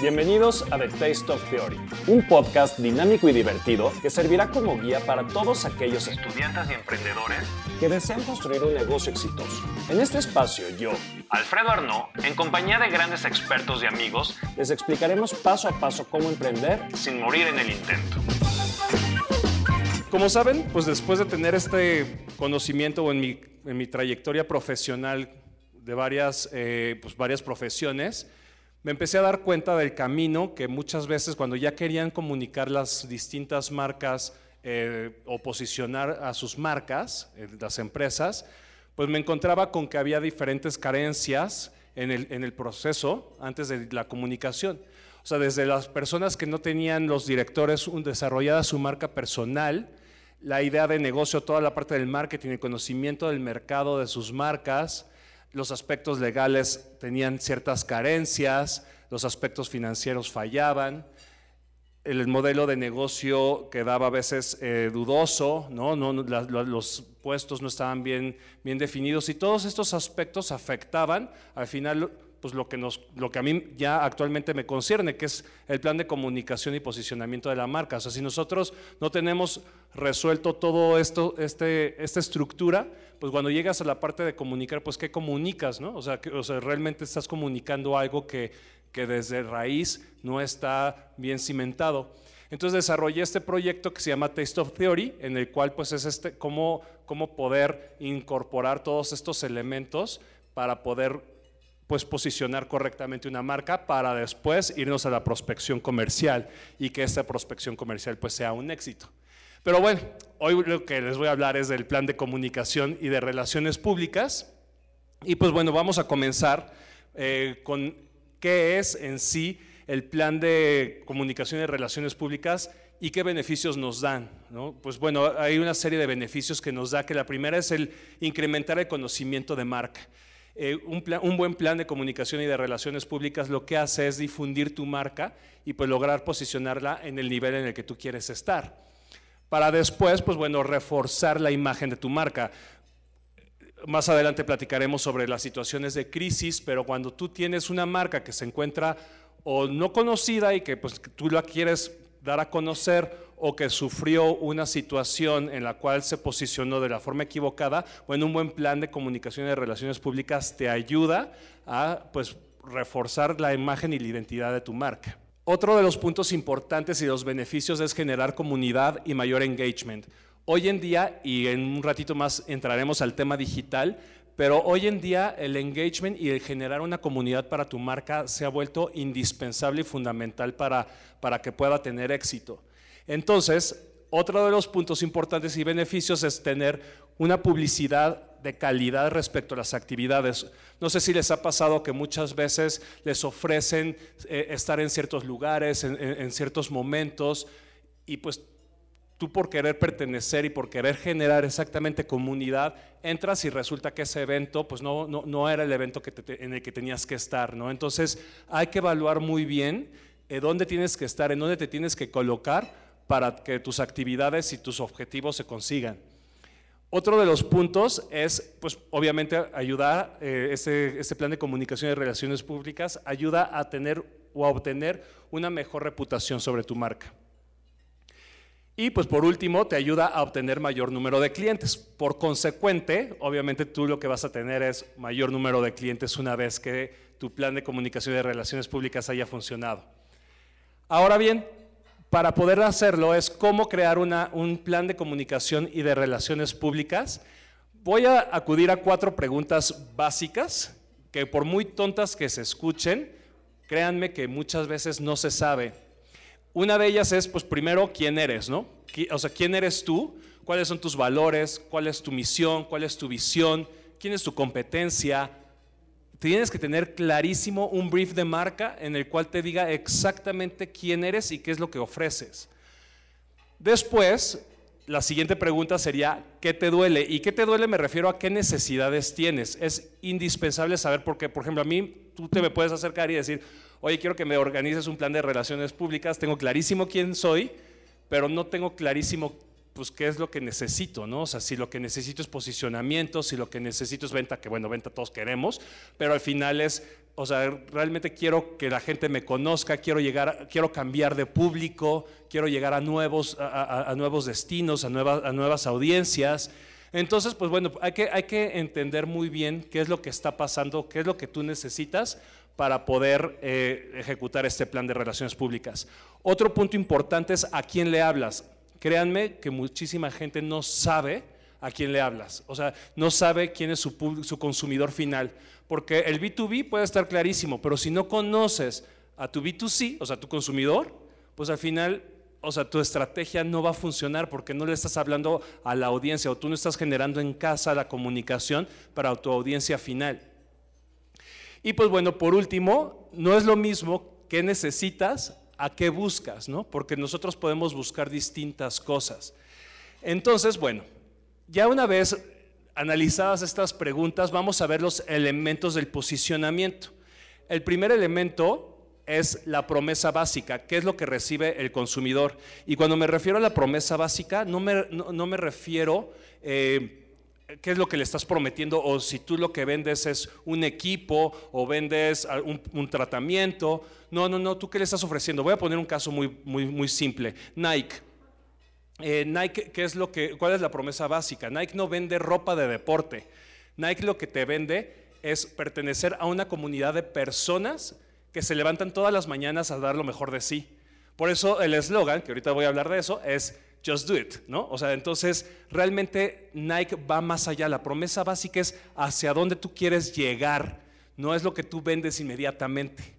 Bienvenidos a The Taste of Theory, un podcast dinámico y divertido que servirá como guía para todos aquellos estudiantes y emprendedores que desean construir un negocio exitoso. En este espacio, yo, Alfredo Arnaud, en compañía de grandes expertos y amigos, les explicaremos paso a paso cómo emprender sin morir en el intento. Como saben, pues después de tener este conocimiento en mi, en mi trayectoria profesional de varias, eh, pues varias profesiones, me empecé a dar cuenta del camino que muchas veces cuando ya querían comunicar las distintas marcas eh, o posicionar a sus marcas, eh, las empresas, pues me encontraba con que había diferentes carencias en el, en el proceso antes de la comunicación. O sea, desde las personas que no tenían los directores desarrollada su marca personal, la idea de negocio, toda la parte del marketing, el conocimiento del mercado de sus marcas, los aspectos legales tenían ciertas carencias, los aspectos financieros fallaban, el modelo de negocio quedaba a veces eh, dudoso, ¿no? No, los puestos no estaban bien, bien definidos y todos estos aspectos afectaban al final pues lo que, nos, lo que a mí ya actualmente me concierne, que es el plan de comunicación y posicionamiento de la marca. O sea, si nosotros no tenemos resuelto todo esto, este, esta estructura, pues cuando llegas a la parte de comunicar, pues ¿qué comunicas? No? O, sea, o sea, realmente estás comunicando algo que, que desde raíz no está bien cimentado. Entonces desarrollé este proyecto que se llama Taste of Theory, en el cual pues es este, cómo, cómo poder incorporar todos estos elementos para poder pues posicionar correctamente una marca para después irnos a la prospección comercial y que esta prospección comercial pues sea un éxito. Pero bueno, hoy lo que les voy a hablar es del plan de comunicación y de relaciones públicas. Y pues bueno, vamos a comenzar eh, con qué es en sí el plan de comunicación y relaciones públicas y qué beneficios nos dan. Pues bueno, hay una serie de beneficios que nos da, que la primera es el incrementar el conocimiento de marca. Eh, un, buen plan de comunicación y de relaciones públicas lo que hace es difundir tu marca y pues lograr posicionarla en el nivel en el que tú quieres estar. Para después, pues bueno, reforzar la imagen de tu marca. Más adelante platicaremos sobre las situaciones de crisis, pero cuando tú tienes una marca que se encuentra o no conocida y que pues tú la quieres dar a conocer o que sufrió una situación en la cual se posicionó de la forma equivocada, bueno, un buen plan de comunicación y de relaciones públicas te ayuda a pues, reforzar la imagen y la identidad de tu marca. Otro de los puntos importantes y los beneficios es generar comunidad y mayor engagement. Hoy en día, y en un ratito más entraremos al tema digital, pero hoy en día el engagement y el generar una comunidad para tu marca se ha vuelto indispensable y fundamental para, para que pueda tener éxito. Entonces, otro de los puntos importantes y beneficios es tener una publicidad de calidad respecto a las actividades. No sé si les ha pasado que muchas veces les ofrecen eh, estar en ciertos lugares, en, ciertos momentos, y pues tú por querer pertenecer y por querer generar exactamente comunidad, entras y resulta que ese evento pues no, no, era el evento que en el que tenías que estar. ¿no? Entonces hay que evaluar muy bien eh, dónde tienes que estar, en dónde te tienes que colocar para que tus actividades y tus objetivos se consigan. Otro de los puntos es, pues obviamente, ayudar, eh, este, plan de comunicación y relaciones públicas ayuda a tener o a obtener una mejor reputación sobre tu marca. Y pues por último, te ayuda a obtener mayor número de clientes. Por consecuente, obviamente tú lo que vas a tener es mayor número de clientes una vez que tu plan de comunicación y relaciones públicas haya funcionado. Ahora bien, para poder hacerlo es cómo crear un plan de comunicación y de relaciones públicas. Voy a acudir a cuatro preguntas básicas que por muy tontas que se escuchen, créanme que muchas veces no se sabe. Una de ellas es, pues primero, ¿quién eres? ¿no? O sea, ¿quién eres tú? ¿Cuáles son tus valores? ¿Cuál es tu misión? ¿Cuál es tu visión? ¿Quién es tu competencia? Tienes que tener clarísimo un brief de marca en el cual te diga exactamente quién eres y qué es lo que ofreces. Después, la siguiente pregunta sería, ¿qué te duele? ¿Y qué te duele? Me refiero a qué necesidades tienes. Es indispensable saber porque, por ejemplo, a mí tú te me puedes acercar y decir, oye, quiero que me organices un plan de relaciones públicas, tengo clarísimo quién soy, pero no tengo clarísimo pues qué es lo que necesito, ¿no? O sea, si lo que necesito es posicionamiento, si lo que necesito es venta, que bueno, venta todos queremos, pero al final es, o sea, realmente quiero que la gente me conozca, quiero llegar, quiero cambiar de público, quiero llegar a nuevos, a, nuevos destinos, a nuevas, a nuevas audiencias. Entonces, pues bueno, hay que, hay que entender muy bien qué es lo que está pasando, qué es lo que tú necesitas para poder eh, ejecutar este plan de relaciones públicas. Otro punto importante es a quién le hablas. Créanme que muchísima gente no sabe a quién le hablas, o sea, no sabe quién es su, su consumidor final, porque el B2B puede estar clarísimo, pero si no conoces a tu B2C, o sea, tu consumidor, pues al final o sea, tu estrategia no va a funcionar porque no le estás hablando a la audiencia o tú no estás generando en casa la comunicación para tu audiencia final. Y pues bueno, por último, no es lo mismo que necesitas a qué buscas, ¿no? Porque nosotros podemos buscar distintas cosas. Entonces, bueno, ya una vez analizadas estas preguntas, vamos a ver los elementos del posicionamiento. El primer elemento es la promesa básica, qué es lo que recibe el consumidor. Y cuando me refiero a la promesa básica, no me, no, me refiero... Eh, qué es lo que le estás prometiendo o si tú lo que vendes es un equipo o vendes un, tratamiento. No, no, no, tú qué le estás ofreciendo. Voy a poner un caso muy, muy, muy simple. Nike. Eh, Nike, ¿qué es lo que, ¿cuál es la promesa básica? Nike no vende ropa de deporte. Nike lo que te vende es pertenecer a una comunidad de personas que se levantan todas las mañanas a dar lo mejor de sí. Por eso el eslogan, que ahorita voy a hablar de eso, es Just do it, ¿no? O sea, entonces realmente Nike va más allá. La promesa básica es hacia dónde tú quieres llegar, no es lo que tú vendes inmediatamente.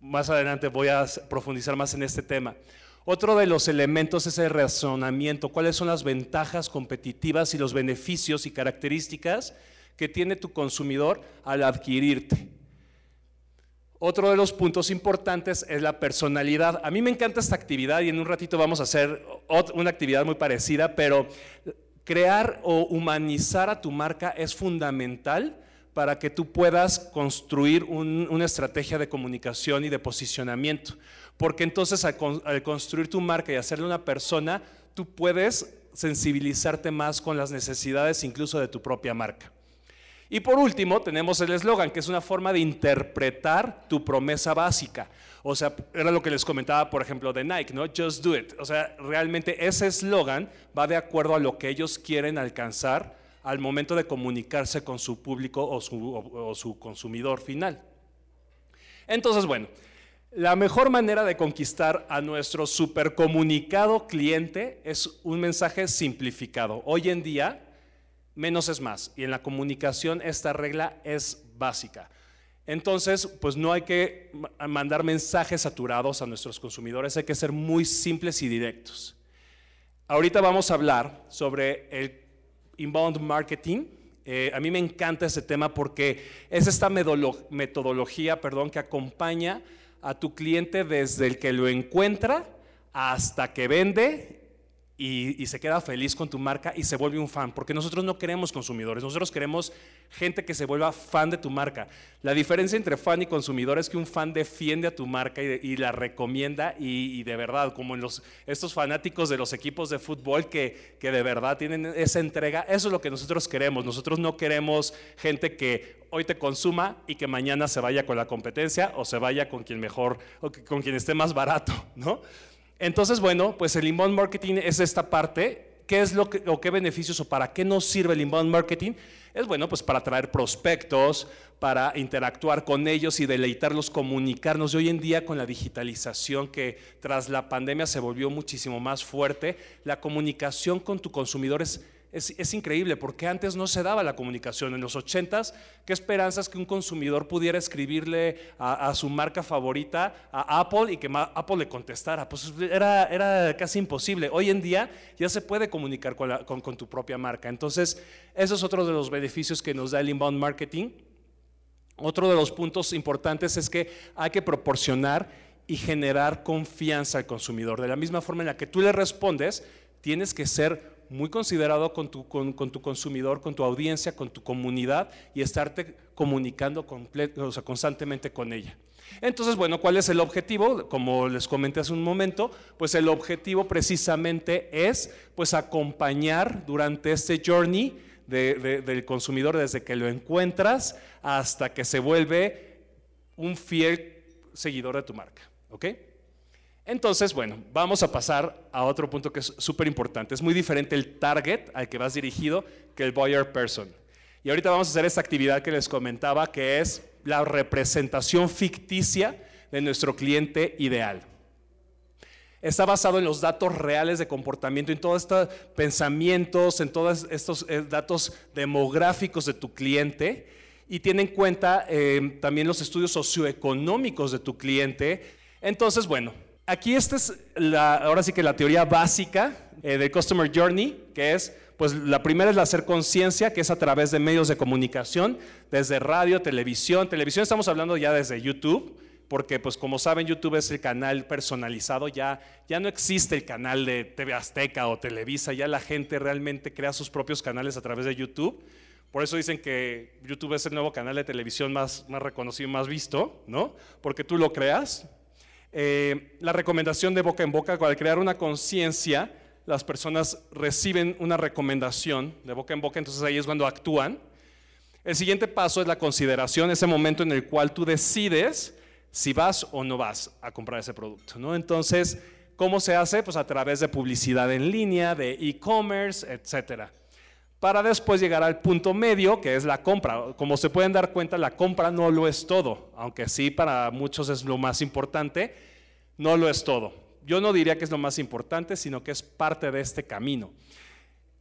Más adelante voy a profundizar más en este tema. Otro de los elementos es el razonamiento. ¿Cuáles son las ventajas competitivas y los beneficios y características que tiene tu consumidor al adquirirte? Otro de los puntos importantes es la personalidad. A mí me encanta esta actividad y en un ratito vamos a hacer una actividad muy parecida, pero crear o humanizar a tu marca es fundamental para que tú puedas construir una estrategia de comunicación y de posicionamiento. Porque entonces al, construir tu marca y hacerle una persona, tú puedes sensibilizarte más con las necesidades incluso de tu propia marca. Y por último, tenemos el eslogan, que es una forma de interpretar tu promesa básica. O sea, era lo que les comentaba, por ejemplo, de Nike, ¿no? Just do it. O sea, realmente ese eslogan va de acuerdo a lo que ellos quieren alcanzar al momento de comunicarse con su público o su, o su consumidor final. Entonces, bueno, la mejor manera de conquistar a nuestro supercomunicado cliente es un mensaje simplificado. Hoy en día, menos es más. Y en la comunicación esta regla es básica. Entonces, pues no hay que mandar mensajes saturados a nuestros consumidores, hay que ser muy simples y directos. Ahorita vamos a hablar sobre el inbound marketing. Eh, a mí me encanta ese tema porque es esta metodología perdón, que acompaña a tu cliente desde el que lo encuentra hasta que vende y, se queda feliz con tu marca y se vuelve un fan, porque nosotros no queremos consumidores, nosotros queremos gente que se vuelva fan de tu marca. La diferencia entre fan y consumidor es que un fan defiende a tu marca y, la recomienda y, de verdad, como en los, estos fanáticos de los equipos de fútbol que, que de verdad tienen esa entrega, eso es lo que nosotros queremos. Nosotros no queremos gente que hoy te consuma y que mañana se vaya con la competencia o se vaya con quien mejor, o con quien esté más barato, ¿no? Entonces, bueno, pues el inbound marketing es esta parte. ¿Qué es lo que, o qué beneficios o para qué nos sirve el inbound marketing? Es bueno, pues para atraer prospectos, para interactuar con ellos y deleitarlos, comunicarnos. Y hoy en día con la digitalización que tras la pandemia se volvió muchísimo más fuerte, la comunicación con tu consumidor es es, increíble porque antes no se daba la comunicación. En los 80s, qué esperanzas que un consumidor pudiera escribirle a, su marca favorita, a Apple, y que Apple le contestara. Pues era, casi imposible. Hoy en día ya se puede comunicar con, con tu propia marca. Entonces, eso es otro de los beneficios que nos da el inbound marketing. Otro de los puntos importantes es que hay que proporcionar y generar confianza al consumidor. De la misma forma en la que tú le respondes, tienes que ser muy considerado con tu, con, tu consumidor, con tu audiencia, con tu comunidad y estarte comunicando constantemente con ella. Entonces, bueno, ¿cuál es el objetivo? Como les comenté hace un momento, pues el objetivo precisamente es pues acompañar durante este journey del consumidor desde que lo encuentras hasta que se vuelve un fiel seguidor de tu marca. ¿Ok? Entonces, bueno, vamos a pasar a otro punto que es súper importante. Es muy diferente el target al que vas dirigido que el buyer person. Y ahorita vamos a hacer esta actividad que les comentaba, que es la representación ficticia de nuestro cliente ideal. Está basado en los datos reales de comportamiento, en todos estos pensamientos, en todos estos eh, datos demográficos de tu cliente y tiene en cuenta eh, también los estudios socioeconómicos de tu cliente. Entonces, bueno, aquí esta es ahora sí que la teoría básica eh, del Customer Journey, que es pues la primera es la hacer conciencia, que es a través de medios de comunicación, desde radio, televisión. Televisión estamos hablando ya desde YouTube, porque pues como saben YouTube es el canal personalizado, ya, ya no existe el canal de TV Azteca o Televisa, ya la gente realmente crea sus propios canales a través de YouTube. Por eso dicen que YouTube es el nuevo canal de televisión más, más reconocido y más visto, ¿no? Porque tú lo creas. Eh, la recomendación de boca en boca, al crear una conciencia, las personas reciben una recomendación de boca en boca, entonces ahí es cuando actúan. El siguiente paso es la consideración, ese momento en el cual tú decides si vas o no vas a comprar ese producto. ¿no? Entonces, ¿cómo se hace? Pues a través de publicidad en línea, de e-commerce, etcétera. Para después llegar al punto medio, que es la compra. Como se pueden dar cuenta, la compra no lo es todo, aunque sí para muchos es lo más importante, no lo es todo yo no diría que es lo más importante, sino que es parte de este camino.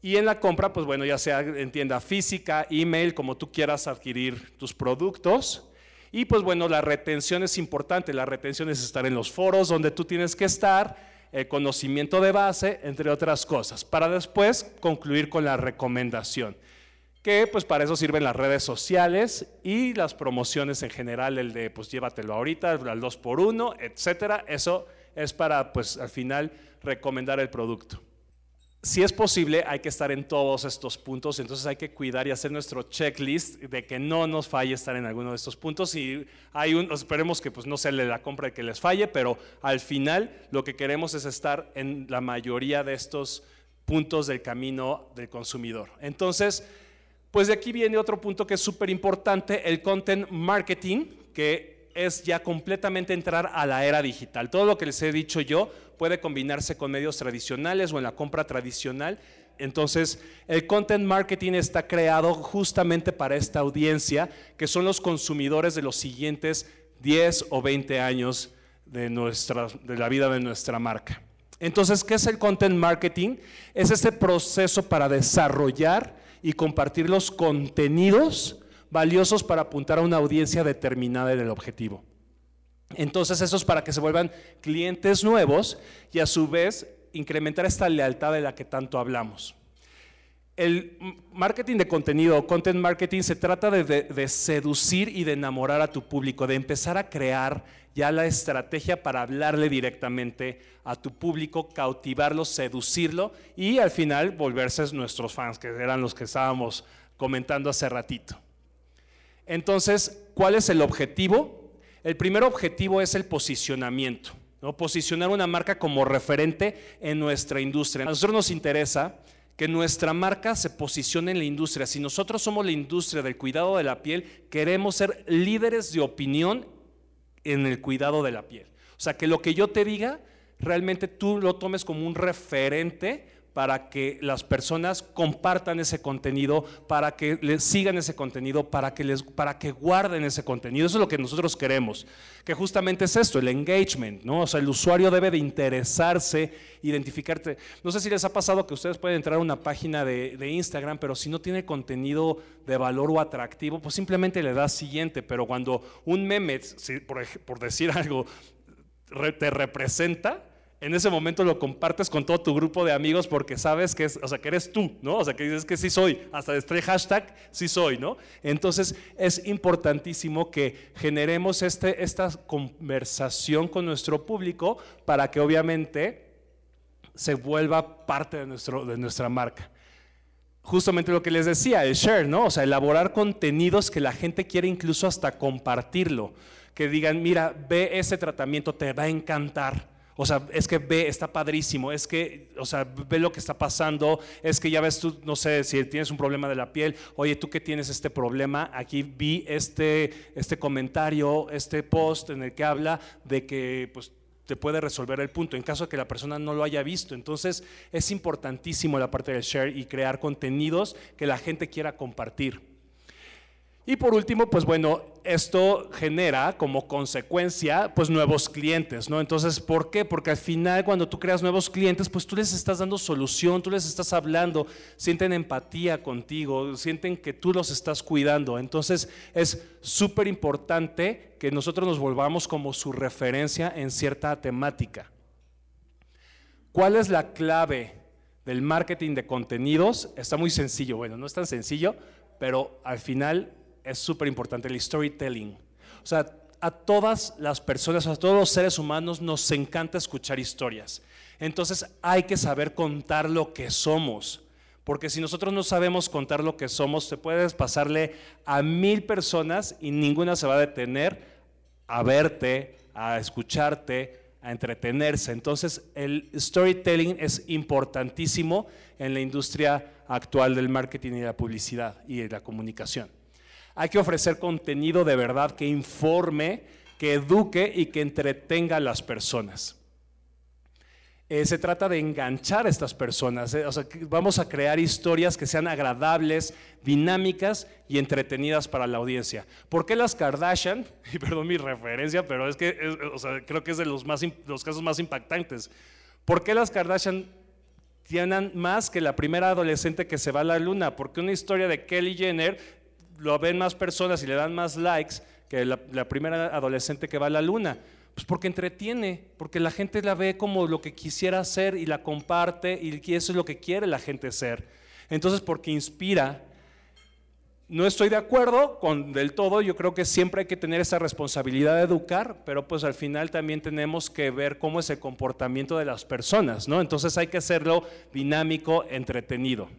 Y en la compra, pues bueno, ya sea en tienda física, email, como tú quieras adquirir tus productos. Y pues bueno, la retención es importante. La retención es estar en los foros donde tú tienes que estar, el conocimiento de base, entre otras cosas, para después concluir con la recomendación. Que pues para eso sirven las redes sociales y las promociones en general, el de pues llévatelo ahorita, al 2 por 1 etcétera. Eso es para, pues al final, recomendar el producto. Si es posible, hay que estar en todos estos puntos, entonces hay que cuidar y hacer nuestro checklist de que no nos falle estar en alguno de estos puntos. Y hay un, esperemos que pues, no sea la compra que les falle, pero al final lo que queremos es estar en la mayoría de estos puntos del camino del consumidor. Entonces, pues de aquí viene otro punto que es súper importante, el content marketing, que es ya completamente entrar a la era digital. Todo lo que les he dicho yo puede combinarse con medios tradicionales o en la compra tradicional. Entonces, el content marketing está creado justamente para esta audiencia, que son los consumidores de los siguientes 10 o 20 años de, nuestra, de la vida de nuestra marca. Entonces, ¿qué es el content marketing? Es este proceso para desarrollar y compartir los contenidos valiosos para apuntar a una audiencia determinada en el objetivo. Entonces eso es para que se vuelvan clientes nuevos y a su vez incrementar esta lealtad de la que tanto hablamos. El marketing de contenido, content marketing, se trata de, de, seducir y de enamorar a tu público, de empezar a crear ya la estrategia para hablarle directamente a tu público, cautivarlo, seducirlo y al final volverse nuestros fans, que eran los que estábamos comentando hace ratito. Entonces, ¿cuál es el objetivo? El primer objetivo es el posicionamiento, ¿no? posicionar una marca como referente en nuestra industria. A nosotros nos interesa que nuestra marca se posicione en la industria. Si nosotros somos la industria del cuidado de la piel, queremos ser líderes de opinión en el cuidado de la piel. O sea, que lo que yo te diga, realmente tú lo tomes como un referente para que las personas compartan ese contenido, para que les sigan ese contenido, para que, les, para que guarden ese contenido. Eso es lo que nosotros queremos, que justamente es esto, el engagement, ¿no? O sea, el usuario debe de interesarse, identificarte. No sé si les ha pasado que ustedes pueden entrar a una página de, Instagram, pero si no tiene contenido de valor o atractivo, pues simplemente le das siguiente, pero cuando un meme, por, por decir algo, te representa, en ese momento lo compartes con todo tu grupo de amigos porque sabes que, es, o sea, que eres tú, ¿no? O sea, que dices que sí soy, hasta este hashtag sí soy, ¿no? Entonces es importantísimo que generemos este, esta conversación con nuestro público para que obviamente se vuelva parte de, nuestro, de nuestra marca. Justamente lo que les decía, el share, ¿no? O sea, elaborar contenidos que la gente quiere incluso hasta compartirlo. Que digan, mira, ve ese tratamiento, te va a encantar. O sea, es que ve, está padrísimo, es que, o sea, ve lo que está pasando, es que ya ves tú, no sé, si tienes un problema de la piel, oye, tú que tienes este problema, aquí vi este, este comentario, este post en el que habla de que, pues, te puede resolver el punto en caso de que la persona no lo haya visto. Entonces es importantísimo la parte del share y crear contenidos que la gente quiera compartir. Y por último, pues bueno, esto genera como consecuencia pues nuevos clientes, ¿no? Entonces, ¿por qué? Porque al final cuando tú creas nuevos clientes, pues tú les estás dando solución, tú les estás hablando, sienten empatía contigo, sienten que tú los estás cuidando. Entonces, es súper importante que nosotros nos volvamos como su referencia en cierta temática. ¿Cuál es la clave del marketing de contenidos? Está muy sencillo, bueno, no es tan sencillo, pero al final es súper importante, el storytelling. O sea, a todas las personas, a todos los seres humanos nos encanta escuchar historias. Entonces hay que saber contar lo que somos. Porque si nosotros no sabemos contar lo que somos, te puedes pasarle a mil personas y ninguna se va a detener a verte, a escucharte, a entretenerse. Entonces el storytelling es importantísimo en la industria actual del marketing y la publicidad y de la comunicación. Hay que ofrecer contenido de verdad que informe, que eduque y que entretenga a las personas. Eh, se trata de enganchar a estas personas. Eh, vamos a crear historias que sean agradables, dinámicas y entretenidas para la audiencia. ¿Por qué las Kardashian? Y perdón mi referencia, pero es que creo que es de los, más, los casos más impactantes. ¿Por qué las Kardashian tienen más que la primera adolescente que se va a la luna? Porque una historia de Kelly Jenner lo ven más personas y le dan más likes que la, primera adolescente que va a la luna. Pues porque entretiene, porque la gente la ve como lo que quisiera hacer y la comparte y eso es lo que quiere la gente ser. Entonces, porque inspira. No estoy de acuerdo con del todo, yo creo que siempre hay que tener esa responsabilidad de educar, pero pues al final también tenemos que ver cómo es el comportamiento de las personas, ¿no? Entonces hay que hacerlo dinámico, entretenido.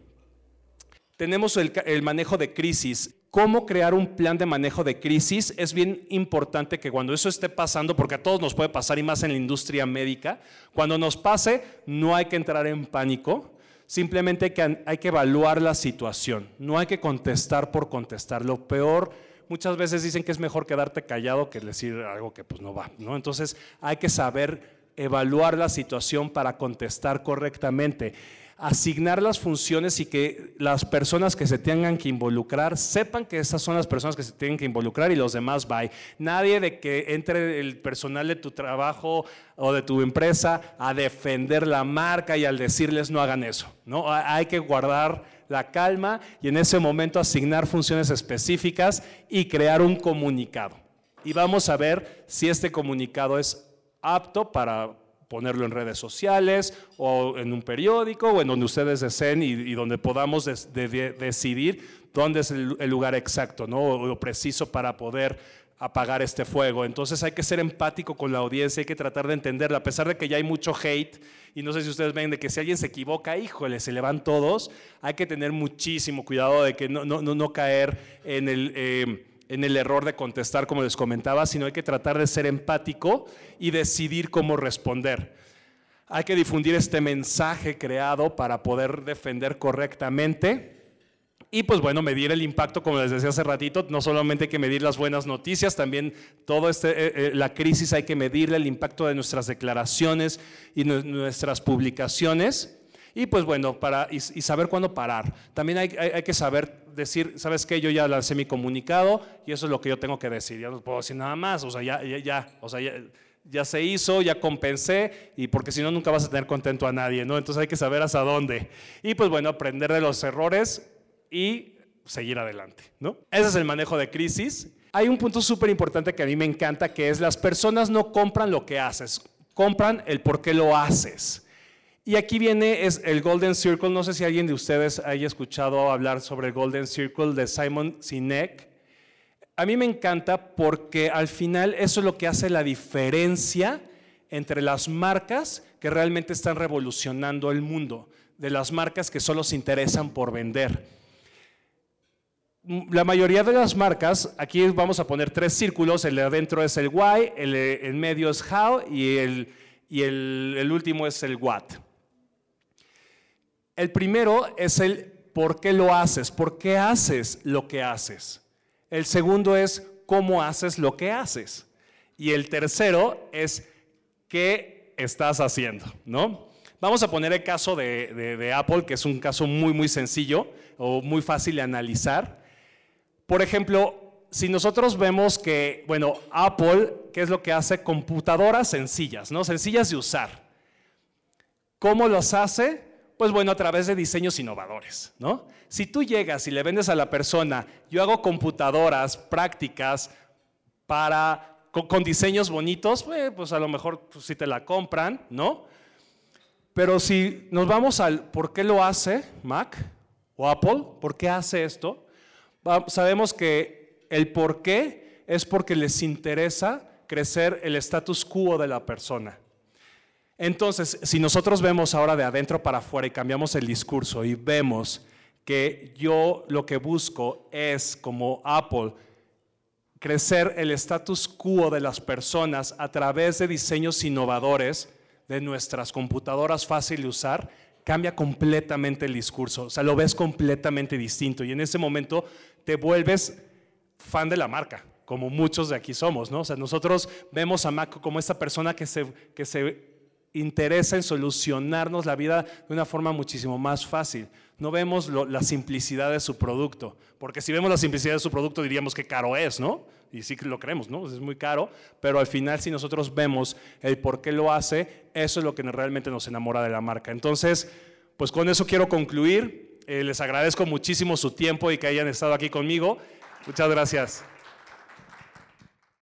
Tenemos el manejo de crisis cómo crear un plan de manejo de crisis. Es bien importante que cuando eso esté pasando, porque a todos nos puede pasar y más en la industria médica, cuando nos pase no hay que entrar en pánico, simplemente hay que, evaluar la situación, no hay que contestar por contestar. Lo peor, muchas veces dicen que es mejor quedarte callado que decir algo que pues no va, ¿no? Entonces hay que saber evaluar la situación para contestar correctamente asignar las funciones y que las personas que se tengan que involucrar sepan que esas son las personas que se tienen que involucrar y los demás bye. Nadie de que entre el personal de tu trabajo o de tu empresa a defender la marca y al decirles no hagan eso. ¿no? Hay que guardar la calma y en ese momento asignar funciones específicas y crear un comunicado. Y vamos a ver si este comunicado es apto para ponerlo en redes sociales o en un periódico o en donde ustedes deseen y, donde podamos decidir dónde es el, lugar exacto, ¿no? O lo preciso para poder apagar este fuego. Entonces hay que ser empático con la audiencia, hay que tratar de entenderla, a pesar de que ya hay mucho hate, y no sé si ustedes ven de que si alguien se equivoca, híjole, se le van todos, hay que tener muchísimo cuidado de que no, no, no, caer en el... Eh, en el error de contestar, como les comentaba, sino hay que tratar de ser empático y decidir cómo responder. Hay que difundir este mensaje creado para poder defender correctamente. Y pues bueno, medir el impacto, como les decía hace ratito, no solamente hay que medir las buenas noticias, también toda este, eh, eh, la crisis hay que medirle el impacto de nuestras declaraciones y nuestras publicaciones. Y pues bueno, para, y, saber cuándo parar. También hay, hay, que saber decir, ¿sabes qué? Yo ya lancé mi comunicado y eso es lo que yo tengo que decir. Ya no puedo decir nada más. O sea, ya, ya, ya, o sea, ya, se hizo, ya compensé, y porque si no, nunca vas a tener contento a nadie, ¿no? Entonces hay que saber hasta dónde. Y pues bueno, aprender de los errores y seguir adelante, ¿no? Ese es el manejo de crisis. Hay un punto súper importante que a mí me encanta, que es las personas no compran lo que haces, compran el por qué lo haces. Y aquí viene es el Golden Circle. No sé si alguien de ustedes haya escuchado hablar sobre el Golden Circle de Simon Sinek. A mí me encanta porque al final eso es lo que hace la diferencia entre las marcas que realmente están revolucionando el mundo, de las marcas que solo se interesan por vender. La mayoría de las marcas, aquí vamos a poner tres círculos, el de adentro es el why, el en medio es how y, el, y el, el último es el what. El primero es el por qué lo haces, por qué haces lo que haces. El segundo es cómo haces lo que haces. Y el tercero es qué estás haciendo, ¿no? Vamos a poner el caso de, Apple, que es un caso muy, muy sencillo o muy fácil de analizar. Por ejemplo, si nosotros vemos que, bueno, Apple, ¿qué es lo que hace? Computadoras sencillas, ¿no? Sencillas de usar. ¿Cómo los hace? Pues bueno, a través de diseños innovadores, ¿no? Si tú llegas y le vendes a la persona, yo hago computadoras prácticas para, con, diseños bonitos, eh, pues a lo mejor si pues, te la compran, ¿no? Pero si nos vamos al por qué lo hace Mac o Apple, por qué hace esto, sabemos que el por qué es porque les interesa crecer el status quo de la persona. Entonces, si nosotros vemos ahora de adentro para afuera y cambiamos el discurso y vemos que yo lo que busco es, como Apple, crecer el status quo de las personas a través de diseños innovadores de nuestras computadoras fácil de usar, cambia completamente el discurso. O sea, lo ves completamente distinto y en ese momento te vuelves fan de la marca, como muchos de aquí somos, ¿no? O sea, nosotros vemos a Mac como esta persona que se, que se interesa en solucionarnos la vida de una forma muchísimo más fácil. No vemos la simplicidad de su producto, porque si vemos la simplicidad de su producto diríamos que caro es, ¿no? Y sí que lo creemos, ¿no? Es muy caro, pero al final si nosotros vemos el por qué lo hace, eso es lo que realmente nos enamora de la marca. Entonces, pues con eso quiero concluir. Eh, les agradezco muchísimo su tiempo y que hayan estado aquí conmigo. Muchas gracias.